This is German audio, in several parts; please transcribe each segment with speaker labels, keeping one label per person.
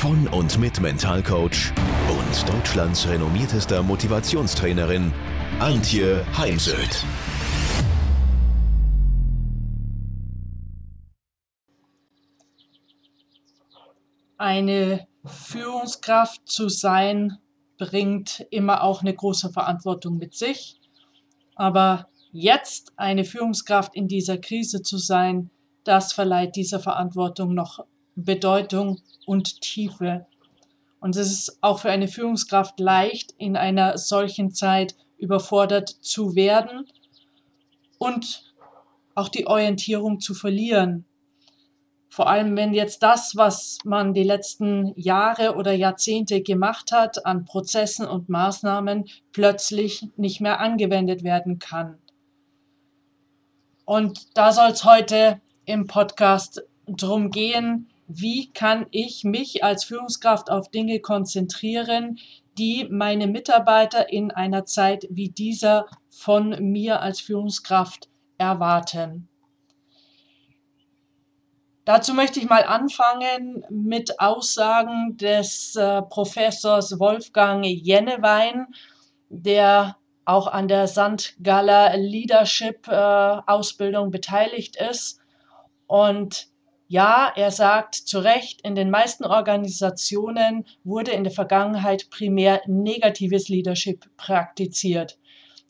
Speaker 1: von und mit Mentalcoach und Deutschlands renommiertester Motivationstrainerin Antje Heimsöth.
Speaker 2: Eine Führungskraft zu sein, bringt immer auch eine große Verantwortung mit sich. Aber jetzt eine Führungskraft in dieser Krise zu sein, das verleiht dieser Verantwortung noch Bedeutung und Tiefe. Und es ist auch für eine Führungskraft leicht, in einer solchen Zeit überfordert zu werden und auch die Orientierung zu verlieren. Vor allem, wenn jetzt das, was man die letzten Jahre oder Jahrzehnte gemacht hat an Prozessen und Maßnahmen, plötzlich nicht mehr angewendet werden kann. Und da soll es heute im Podcast drum gehen, wie kann ich mich als Führungskraft auf Dinge konzentrieren, die meine Mitarbeiter in einer Zeit wie dieser von mir als Führungskraft erwarten. Dazu möchte ich mal anfangen mit Aussagen des äh, Professors Wolfgang Jennewein, der auch an der Sandgaller Leadership äh, Ausbildung beteiligt ist und ja, er sagt zu Recht, in den meisten Organisationen wurde in der Vergangenheit primär negatives Leadership praktiziert.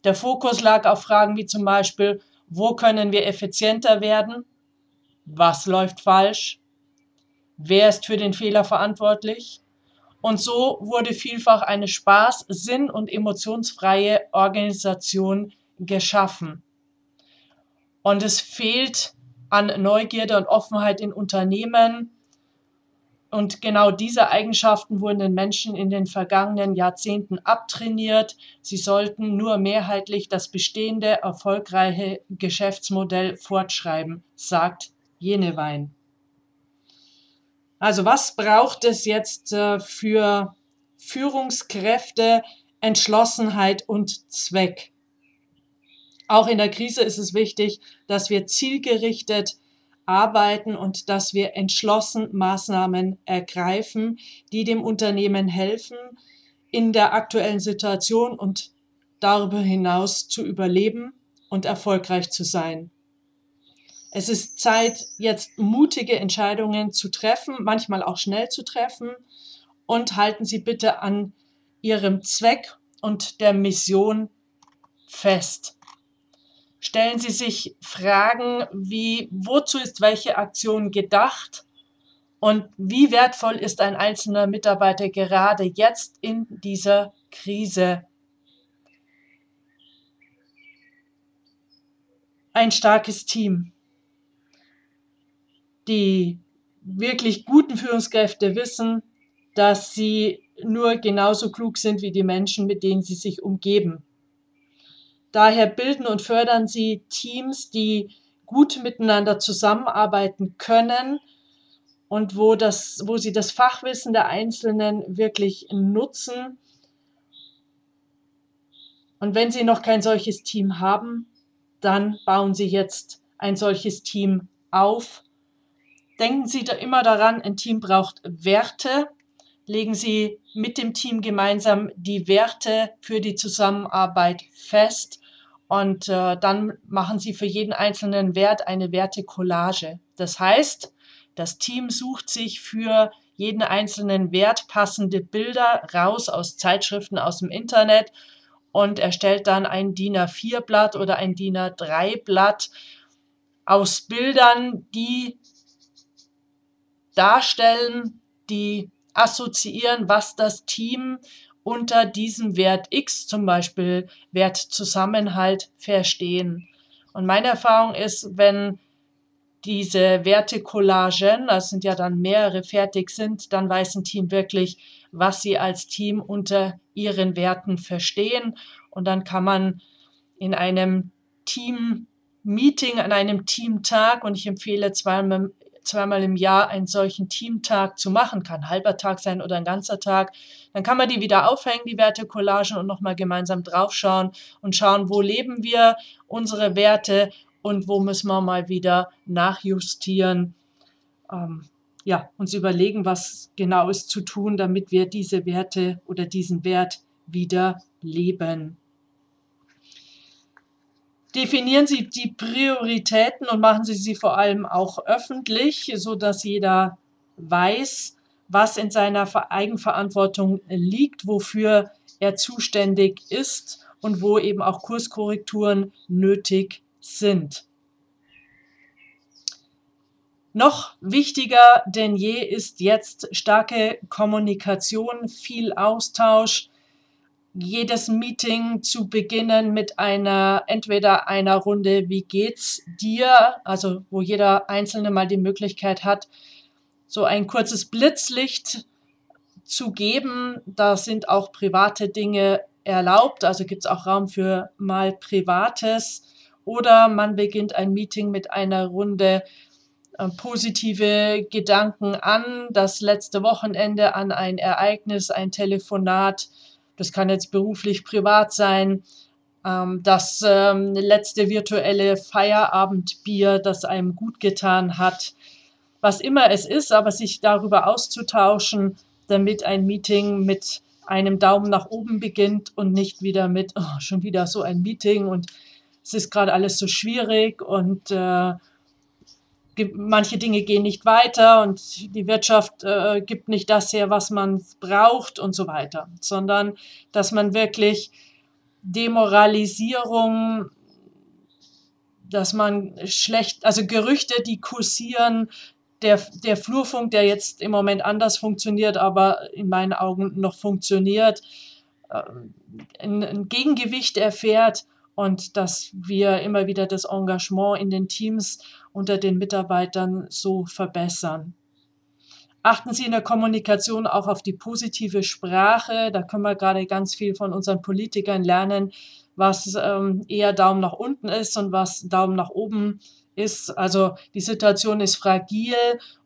Speaker 2: Der Fokus lag auf Fragen wie zum Beispiel, wo können wir effizienter werden? Was läuft falsch? Wer ist für den Fehler verantwortlich? Und so wurde vielfach eine spaß-, sinn- und emotionsfreie Organisation geschaffen. Und es fehlt an Neugierde und Offenheit in Unternehmen. Und genau diese Eigenschaften wurden den Menschen in den vergangenen Jahrzehnten abtrainiert. Sie sollten nur mehrheitlich das bestehende erfolgreiche Geschäftsmodell fortschreiben, sagt Jenewein. Also was braucht es jetzt äh, für Führungskräfte, Entschlossenheit und Zweck? Auch in der Krise ist es wichtig, dass wir zielgerichtet arbeiten und dass wir entschlossen Maßnahmen ergreifen, die dem Unternehmen helfen, in der aktuellen Situation und darüber hinaus zu überleben und erfolgreich zu sein. Es ist Zeit, jetzt mutige Entscheidungen zu treffen, manchmal auch schnell zu treffen und halten Sie bitte an Ihrem Zweck und der Mission fest stellen Sie sich Fragen wie, wozu ist welche Aktion gedacht und wie wertvoll ist ein einzelner Mitarbeiter gerade jetzt in dieser Krise. Ein starkes Team. Die wirklich guten Führungskräfte wissen, dass sie nur genauso klug sind wie die Menschen, mit denen sie sich umgeben. Daher bilden und fördern sie Teams, die gut miteinander zusammenarbeiten können und wo, das, wo sie das Fachwissen der Einzelnen wirklich nutzen. Und wenn sie noch kein solches Team haben, dann bauen sie jetzt ein solches Team auf. Denken Sie da immer daran, ein Team braucht Werte. Legen Sie mit dem Team gemeinsam die Werte für die Zusammenarbeit fest und äh, dann machen sie für jeden einzelnen Wert eine Wertecollage. Das heißt, das Team sucht sich für jeden einzelnen Wert passende Bilder raus aus Zeitschriften aus dem Internet und erstellt dann ein DIN A4-Blatt oder ein DIN A3-Blatt aus Bildern, die darstellen, die assoziieren, was das Team unter diesem Wert X, zum Beispiel Wert Zusammenhalt, verstehen. Und meine Erfahrung ist, wenn diese Werte Collagen, das sind ja dann mehrere fertig sind, dann weiß ein Team wirklich, was sie als Team unter ihren Werten verstehen. Und dann kann man in einem Team-Meeting, an einem Teamtag, und ich empfehle zweimal, zweimal im Jahr einen solchen Teamtag zu machen, kann ein halber Tag sein oder ein ganzer Tag, dann kann man die wieder aufhängen, die Wertecollagen, und nochmal gemeinsam draufschauen und schauen, wo leben wir unsere Werte und wo müssen wir mal wieder nachjustieren. Ähm, ja, uns überlegen, was genau ist zu tun, damit wir diese Werte oder diesen Wert wieder leben. Definieren Sie die Prioritäten und machen Sie sie vor allem auch öffentlich, so dass jeder weiß, was in seiner Eigenverantwortung liegt, wofür er zuständig ist und wo eben auch Kurskorrekturen nötig sind. Noch wichtiger denn je ist jetzt starke Kommunikation, viel Austausch, jedes Meeting zu beginnen mit einer, entweder einer Runde, wie geht's dir? Also, wo jeder Einzelne mal die Möglichkeit hat, so ein kurzes Blitzlicht zu geben. Da sind auch private Dinge erlaubt, also gibt es auch Raum für mal Privates. Oder man beginnt ein Meeting mit einer Runde äh, positive Gedanken an, das letzte Wochenende, an ein Ereignis, ein Telefonat, das kann jetzt beruflich, privat sein. Ähm, das ähm, letzte virtuelle Feierabendbier, das einem gut getan hat. Was immer es ist, aber sich darüber auszutauschen, damit ein Meeting mit einem Daumen nach oben beginnt und nicht wieder mit oh, schon wieder so ein Meeting und es ist gerade alles so schwierig und äh, manche Dinge gehen nicht weiter und die Wirtschaft äh, gibt nicht das her, was man braucht und so weiter, sondern dass man wirklich Demoralisierung, dass man schlecht, also Gerüchte, die kursieren, der, der Flurfunk, der jetzt im Moment anders funktioniert, aber in meinen Augen noch funktioniert, äh, ein, ein Gegengewicht erfährt und dass wir immer wieder das Engagement in den Teams unter den Mitarbeitern so verbessern. Achten Sie in der Kommunikation auch auf die positive Sprache. Da können wir gerade ganz viel von unseren Politikern lernen, was ähm, eher Daumen nach unten ist und was Daumen nach oben ist. Also die Situation ist fragil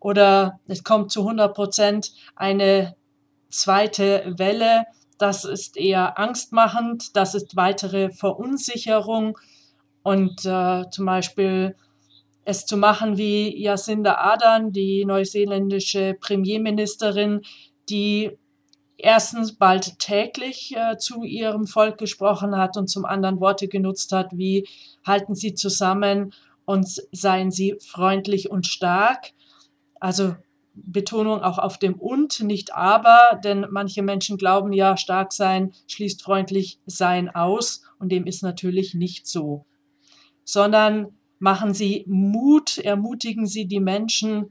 Speaker 2: oder es kommt zu 100 Prozent eine zweite Welle. Das ist eher angstmachend. Das ist weitere Verunsicherung. Und äh, zum Beispiel es zu machen wie Jacinda Ardern, die neuseeländische Premierministerin, die erstens bald täglich äh, zu ihrem Volk gesprochen hat und zum anderen Worte genutzt hat wie halten Sie zusammen und seien Sie freundlich und stark. Also Betonung auch auf dem und, nicht aber, denn manche Menschen glauben ja, stark sein schließt freundlich sein aus und dem ist natürlich nicht so, sondern Machen Sie Mut, ermutigen Sie die Menschen,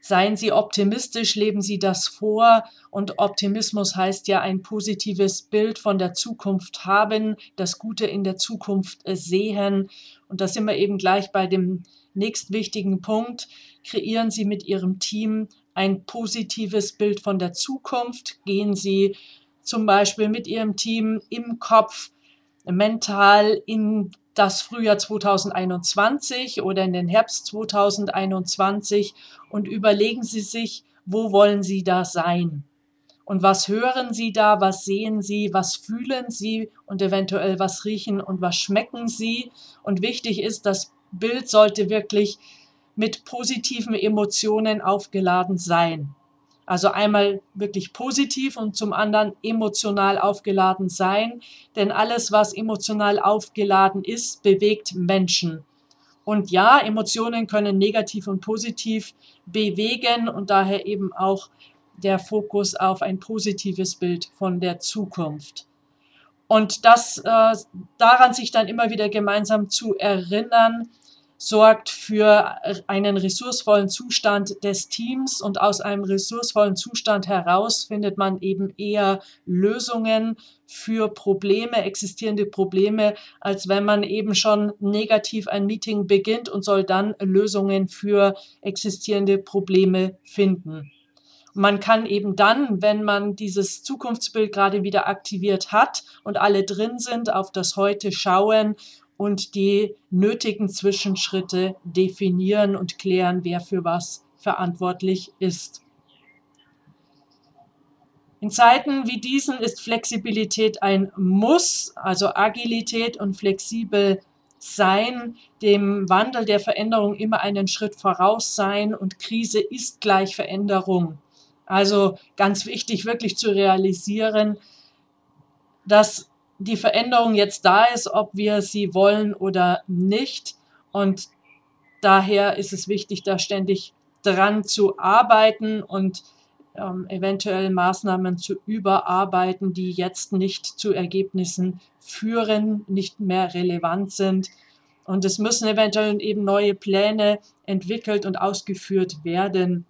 Speaker 2: Seien Sie optimistisch, leben Sie das vor. Und Optimismus heißt ja ein positives Bild von der Zukunft haben, das Gute in der Zukunft sehen. Und da sind wir eben gleich bei dem nächstwichtigen Punkt. Kreieren Sie mit Ihrem Team ein positives Bild von der Zukunft. Gehen Sie zum Beispiel mit Ihrem Team im Kopf mental in das Frühjahr 2021 oder in den Herbst 2021 und überlegen Sie sich, wo wollen Sie da sein? Und was hören Sie da, was sehen Sie, was fühlen Sie und eventuell was riechen und was schmecken Sie? Und wichtig ist, das Bild sollte wirklich mit positiven Emotionen aufgeladen sein. Also einmal wirklich positiv und zum anderen emotional aufgeladen sein. Denn alles, was emotional aufgeladen ist, bewegt Menschen. Und ja, Emotionen können negativ und positiv bewegen und daher eben auch der Fokus auf ein positives Bild von der Zukunft. Und das äh, daran sich dann immer wieder gemeinsam zu erinnern, sorgt für einen ressourcevollen Zustand des Teams und aus einem ressourcevollen Zustand heraus findet man eben eher Lösungen für Probleme, existierende Probleme, als wenn man eben schon negativ ein Meeting beginnt und soll dann Lösungen für existierende Probleme finden. Man kann eben dann, wenn man dieses Zukunftsbild gerade wieder aktiviert hat und alle drin sind, auf das Heute schauen und die nötigen Zwischenschritte definieren und klären, wer für was verantwortlich ist. In Zeiten wie diesen ist Flexibilität ein Muss, also Agilität und flexibel sein, dem Wandel der Veränderung immer einen Schritt voraus sein und Krise ist gleich Veränderung. Also ganz wichtig wirklich zu realisieren, dass die Veränderung jetzt da ist, ob wir sie wollen oder nicht. Und daher ist es wichtig, da ständig dran zu arbeiten und ähm, eventuell Maßnahmen zu überarbeiten, die jetzt nicht zu Ergebnissen führen, nicht mehr relevant sind. Und es müssen eventuell eben neue Pläne entwickelt und ausgeführt werden,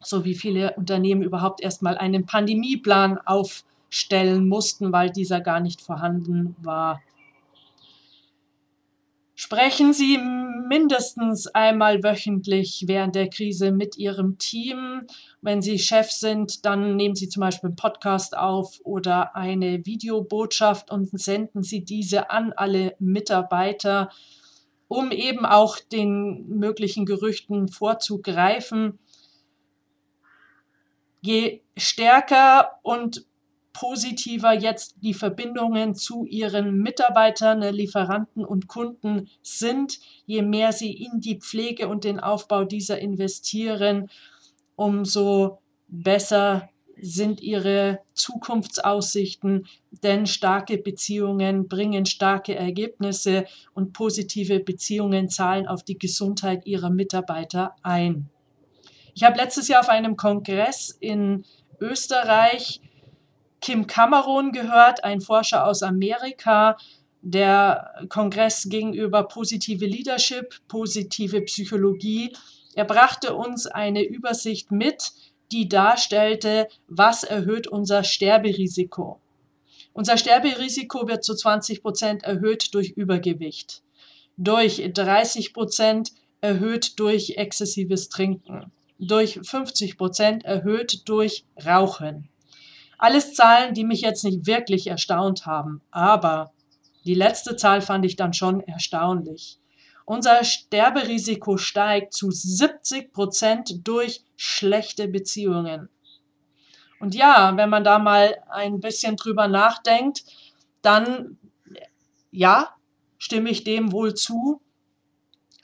Speaker 2: so wie viele Unternehmen überhaupt erstmal einen Pandemieplan auf stellen mussten, weil dieser gar nicht vorhanden war. Sprechen Sie mindestens einmal wöchentlich während der Krise mit Ihrem Team. Wenn Sie Chef sind, dann nehmen Sie zum Beispiel einen Podcast auf oder eine Videobotschaft und senden Sie diese an alle Mitarbeiter, um eben auch den möglichen Gerüchten vorzugreifen. Je stärker und positiver jetzt die Verbindungen zu ihren Mitarbeitern, Lieferanten und Kunden sind, je mehr sie in die Pflege und den Aufbau dieser investieren, umso besser sind ihre Zukunftsaussichten, denn starke Beziehungen bringen starke Ergebnisse und positive Beziehungen zahlen auf die Gesundheit ihrer Mitarbeiter ein. Ich habe letztes Jahr auf einem Kongress in Österreich Kim Cameron gehört, ein Forscher aus Amerika, der Kongress gegenüber positive Leadership, positive Psychologie. Er brachte uns eine Übersicht mit, die darstellte, was erhöht unser Sterberisiko. Unser Sterberisiko wird zu 20 Prozent erhöht durch Übergewicht, durch 30 Prozent erhöht durch exzessives Trinken, durch 50 Prozent erhöht durch Rauchen. Alles Zahlen, die mich jetzt nicht wirklich erstaunt haben, aber die letzte Zahl fand ich dann schon erstaunlich. Unser Sterberisiko steigt zu 70 Prozent durch schlechte Beziehungen. Und ja, wenn man da mal ein bisschen drüber nachdenkt, dann ja, stimme ich dem wohl zu.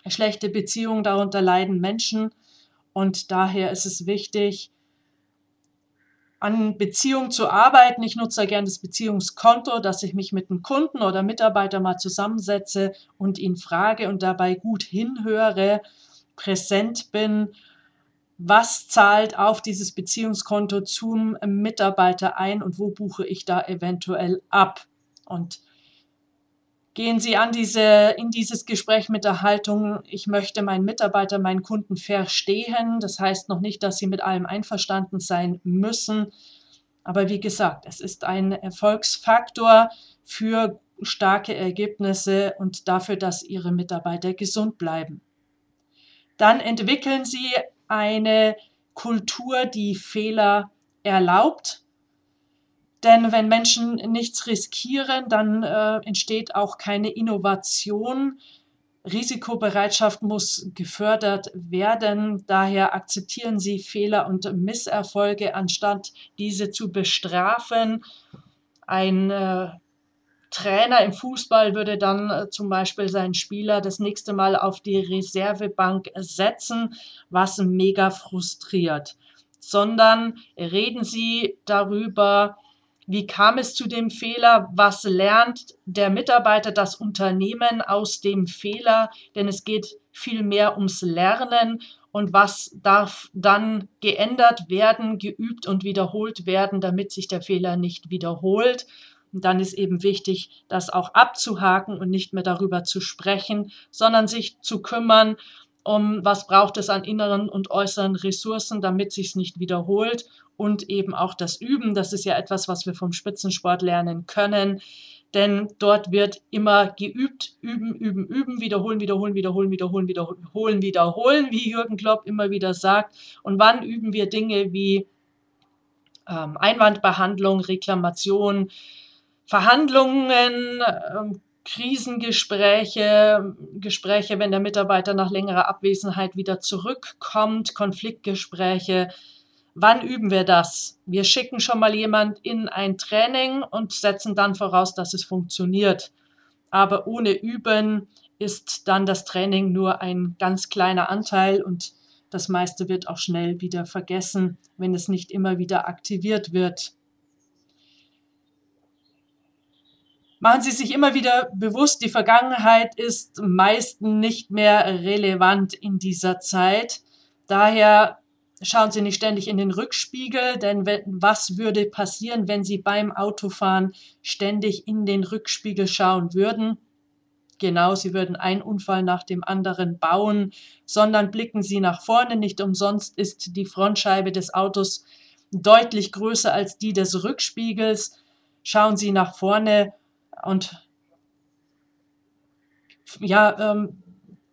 Speaker 2: Schlechte Beziehungen, darunter leiden Menschen. Und daher ist es wichtig, an Beziehungen zu arbeiten. Ich nutze da gerne das Beziehungskonto, dass ich mich mit einem Kunden oder Mitarbeiter mal zusammensetze und ihn frage und dabei gut hinhöre, präsent bin. Was zahlt auf dieses Beziehungskonto zum Mitarbeiter ein und wo buche ich da eventuell ab? Und gehen Sie an diese, in dieses Gespräch mit der Haltung, ich möchte meinen Mitarbeiter, meinen Kunden verstehen. Das heißt noch nicht, dass Sie mit allem einverstanden sein müssen. Aber wie gesagt, es ist ein Erfolgsfaktor für starke Ergebnisse und dafür, dass Ihre Mitarbeiter gesund bleiben. Dann entwickeln Sie eine Kultur, die Fehler erlaubt denn wenn Menschen nichts riskieren, dann äh, entsteht auch keine Innovation. Risikobereitschaft muss gefördert werden. Daher akzeptieren Sie Fehler und Misserfolge, anstatt diese zu bestrafen. Ein äh, Trainer im Fußball würde dann äh, zum Beispiel seinen Spieler das nächste Mal auf die Reservebank setzen, was mega frustriert. Sondern reden Sie darüber, wie kam es zu dem Fehler? Was lernt der Mitarbeiter, das Unternehmen aus dem Fehler? Denn es geht viel mehr ums Lernen und was darf dann geändert werden, geübt und wiederholt werden, damit sich der Fehler nicht wiederholt. Und dann ist eben wichtig, das auch abzuhaken und nicht mehr darüber zu sprechen, sondern sich zu kümmern, um was braucht es an inneren und äußeren Ressourcen, damit sich es nicht wiederholt und eben auch das Üben. Das ist ja etwas, was wir vom Spitzensport lernen können. Denn dort wird immer geübt, üben, üben, üben, wiederholen, wiederholen, wiederholen, wiederholen, wiederholen, wiederholen, wie Jürgen Klopp immer wieder sagt. Und wann üben wir Dinge wie ähm, Einwandbehandlung, Reklamation, Verhandlungen, ähm, Krisengespräche, Gespräche, wenn der Mitarbeiter nach längerer Abwesenheit wieder zurückkommt, Konfliktgespräche. Wann üben wir das? Wir schicken schon mal jemand in ein Training und setzen dann voraus, dass es funktioniert. Aber ohne Üben ist dann das Training nur ein ganz kleiner Anteil und das meiste wird auch schnell wieder vergessen, wenn es nicht immer wieder aktiviert wird. Machen Sie sich immer wieder bewusst, die Vergangenheit ist meist nicht mehr relevant in dieser Zeit. Daher schauen Sie nicht ständig in den Rückspiegel, denn was würde passieren, wenn Sie beim Autofahren ständig in den Rückspiegel schauen würden? Genau, Sie würden einen Unfall nach dem anderen bauen, sondern blicken Sie nach vorne. Nicht umsonst ist die Frontscheibe des Autos deutlich größer als die des Rückspiegels. Schauen Sie nach vorne und ja, ähm,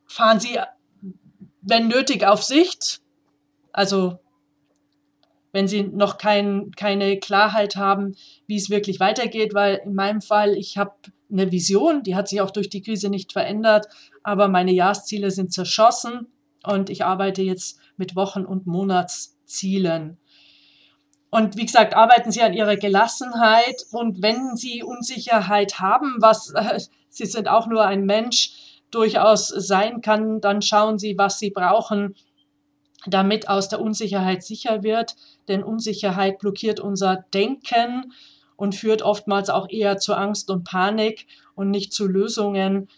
Speaker 2: fahren Sie, wenn nötig, auf Sicht. Also wenn Sie noch kein, keine Klarheit haben, wie es wirklich weitergeht, weil in meinem Fall, ich habe eine Vision, die hat sich auch durch die Krise nicht verändert, aber meine Jahresziele sind zerschossen und ich arbeite jetzt mit Wochen- und Monatszielen. Und wie gesagt, arbeiten Sie an Ihrer Gelassenheit. Und wenn Sie Unsicherheit haben, was äh, Sie sind auch nur ein Mensch, durchaus sein kann, dann schauen Sie, was Sie brauchen, damit aus der Unsicherheit sicher wird. Denn Unsicherheit blockiert unser Denken und führt oftmals auch eher zu Angst und Panik und nicht zu Lösungen.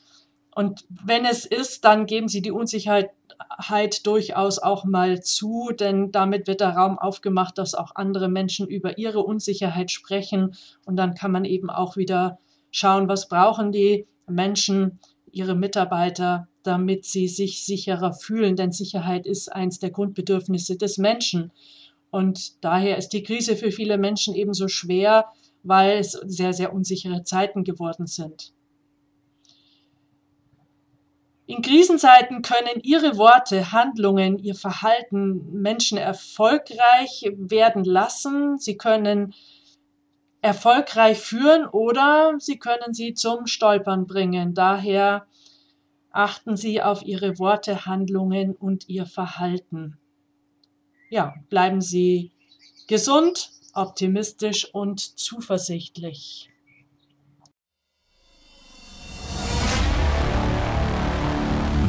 Speaker 2: Und wenn es ist, dann geben Sie die Unsicherheit Halt durchaus auch mal zu, denn damit wird der Raum aufgemacht, dass auch andere Menschen über ihre Unsicherheit sprechen und dann kann man eben auch wieder schauen, was brauchen die Menschen, ihre Mitarbeiter, damit sie sich sicherer fühlen, denn Sicherheit ist eins der Grundbedürfnisse des Menschen. Und daher ist die Krise für viele Menschen ebenso schwer, weil es sehr, sehr unsichere Zeiten geworden sind. In Krisenzeiten können Ihre Worte, Handlungen, Ihr Verhalten Menschen erfolgreich werden lassen. Sie können erfolgreich führen oder Sie können sie zum Stolpern bringen. Daher achten Sie auf Ihre Worte, Handlungen und Ihr Verhalten. Ja, bleiben Sie gesund, optimistisch und zuversichtlich.